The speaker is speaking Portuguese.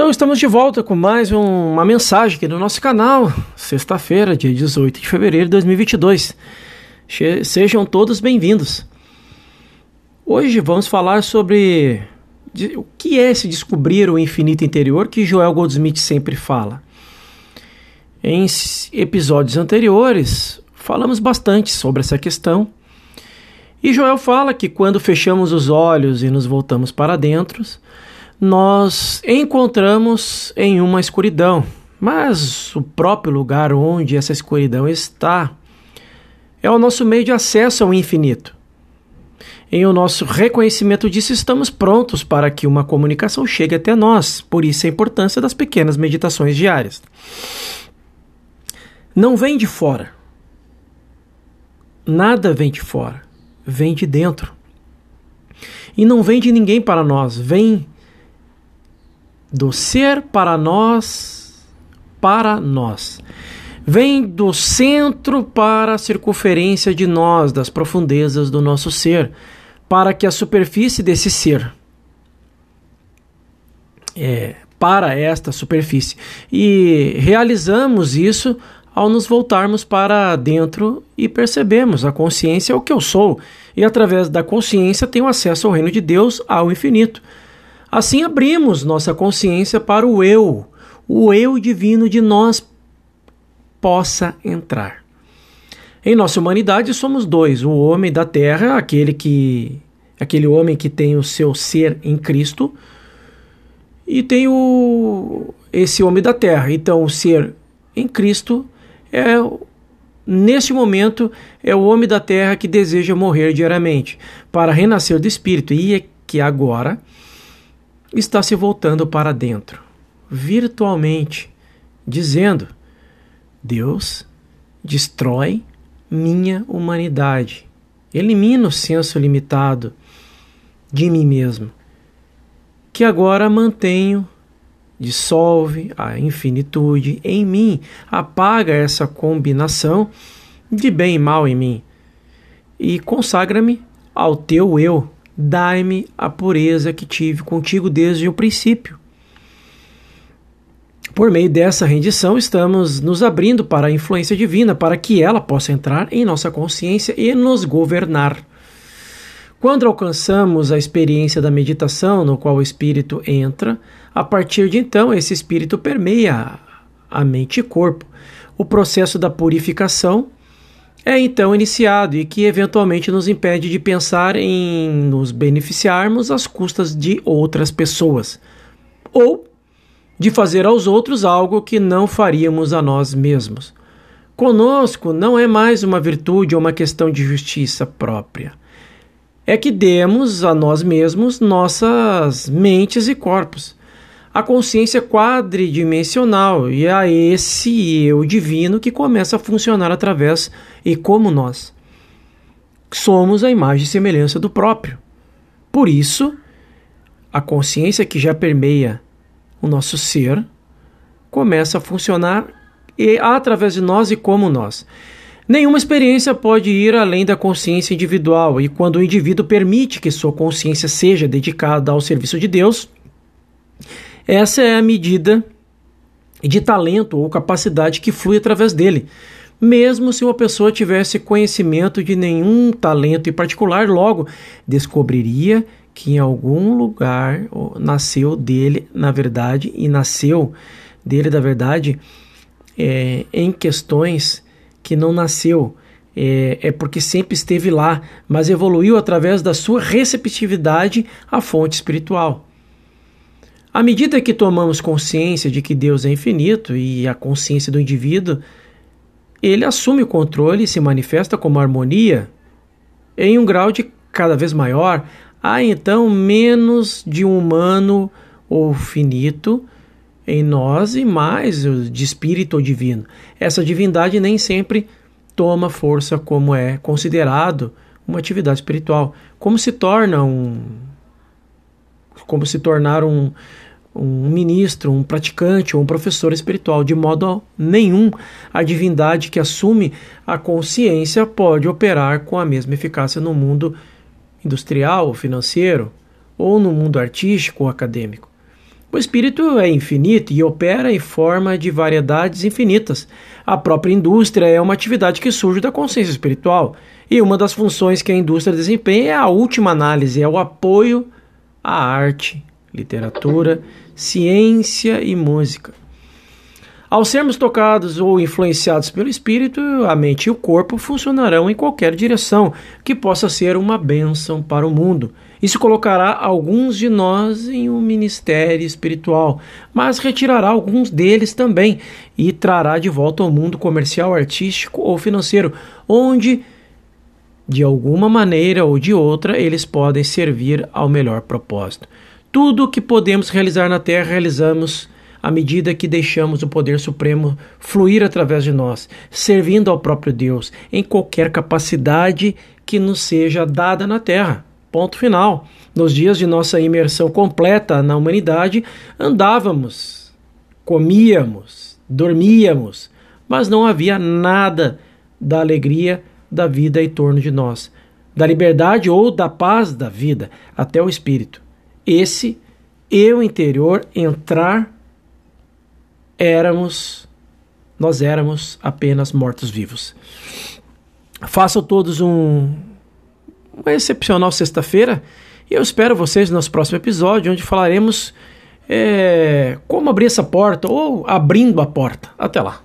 Então estamos de volta com mais um, uma mensagem aqui no nosso canal, sexta-feira, dia 18 de fevereiro de 2022. Che sejam todos bem-vindos. Hoje vamos falar sobre de, o que é se descobrir o infinito interior que Joel Goldsmith sempre fala. Em episódios anteriores, falamos bastante sobre essa questão. E Joel fala que quando fechamos os olhos e nos voltamos para dentro, nós encontramos em uma escuridão, mas o próprio lugar onde essa escuridão está é o nosso meio de acesso ao infinito. Em o nosso reconhecimento disso, estamos prontos para que uma comunicação chegue até nós, por isso a importância das pequenas meditações diárias. Não vem de fora. Nada vem de fora, vem de dentro. E não vem de ninguém para nós, vem do ser para nós, para nós. Vem do centro para a circunferência de nós, das profundezas do nosso ser, para que a superfície desse ser é, para esta superfície. E realizamos isso ao nos voltarmos para dentro e percebemos a consciência é o que eu sou, e através da consciência tenho acesso ao reino de Deus, ao infinito. Assim abrimos nossa consciência para o eu, o eu divino de nós possa entrar. Em nossa humanidade somos dois, o homem da terra, aquele que aquele homem que tem o seu ser em Cristo, e tem o esse homem da terra. Então, o ser em Cristo é neste momento é o homem da terra que deseja morrer diariamente para renascer do espírito e é que agora está se voltando para dentro, virtualmente, dizendo: Deus destrói minha humanidade, elimina o senso limitado de mim mesmo, que agora mantenho, dissolve a infinitude em mim, apaga essa combinação de bem e mal em mim e consagra-me ao teu eu dai-me a pureza que tive contigo desde o princípio. Por meio dessa rendição, estamos nos abrindo para a influência divina, para que ela possa entrar em nossa consciência e nos governar. Quando alcançamos a experiência da meditação, no qual o espírito entra, a partir de então esse espírito permeia a mente e corpo. O processo da purificação é então iniciado e que eventualmente nos impede de pensar em nos beneficiarmos às custas de outras pessoas ou de fazer aos outros algo que não faríamos a nós mesmos. Conosco não é mais uma virtude ou uma questão de justiça própria. É que demos a nós mesmos nossas mentes e corpos a consciência quadridimensional e a esse eu divino que começa a funcionar através e como nós. Somos a imagem e semelhança do próprio. Por isso, a consciência que já permeia o nosso ser começa a funcionar e através de nós e como nós. Nenhuma experiência pode ir além da consciência individual, e quando o indivíduo permite que sua consciência seja dedicada ao serviço de Deus, essa é a medida de talento ou capacidade que flui através dele. Mesmo se uma pessoa tivesse conhecimento de nenhum talento em particular, logo descobriria que em algum lugar nasceu dele, na verdade, e nasceu dele, da verdade, é, em questões que não nasceu. É, é, porque sempre esteve lá, mas evoluiu através da sua receptividade à fonte espiritual. À medida que tomamos consciência de que Deus é infinito e a consciência do indivíduo, ele assume o controle e se manifesta como harmonia em um grau de cada vez maior. Há então menos de um humano ou finito em nós e mais de espírito ou divino. Essa divindade nem sempre toma força como é considerado uma atividade espiritual. Como se torna um como se tornar um, um ministro, um praticante ou um professor espiritual. De modo nenhum, a divindade que assume a consciência pode operar com a mesma eficácia no mundo industrial financeiro, ou no mundo artístico ou acadêmico. O espírito é infinito e opera em forma de variedades infinitas. A própria indústria é uma atividade que surge da consciência espiritual. E uma das funções que a indústria desempenha é a última análise, é o apoio à arte, literatura, ciência e música. Ao sermos tocados ou influenciados pelo Espírito, a mente e o corpo funcionarão em qualquer direção que possa ser uma bênção para o mundo. Isso colocará alguns de nós em um ministério espiritual, mas retirará alguns deles também e trará de volta ao mundo comercial, artístico ou financeiro, onde, de alguma maneira ou de outra, eles podem servir ao melhor propósito. Tudo o que podemos realizar na Terra, realizamos à medida que deixamos o poder supremo fluir através de nós, servindo ao próprio Deus em qualquer capacidade que nos seja dada na Terra. Ponto final. Nos dias de nossa imersão completa na humanidade, andávamos, comíamos, dormíamos, mas não havia nada da alegria da vida em torno de nós, da liberdade ou da paz da vida até o espírito. Esse eu interior entrar éramos nós éramos apenas mortos-vivos. Façam todos um uma excepcional sexta-feira e eu espero vocês no nosso próximo episódio, onde falaremos é, como abrir essa porta ou abrindo a porta. Até lá.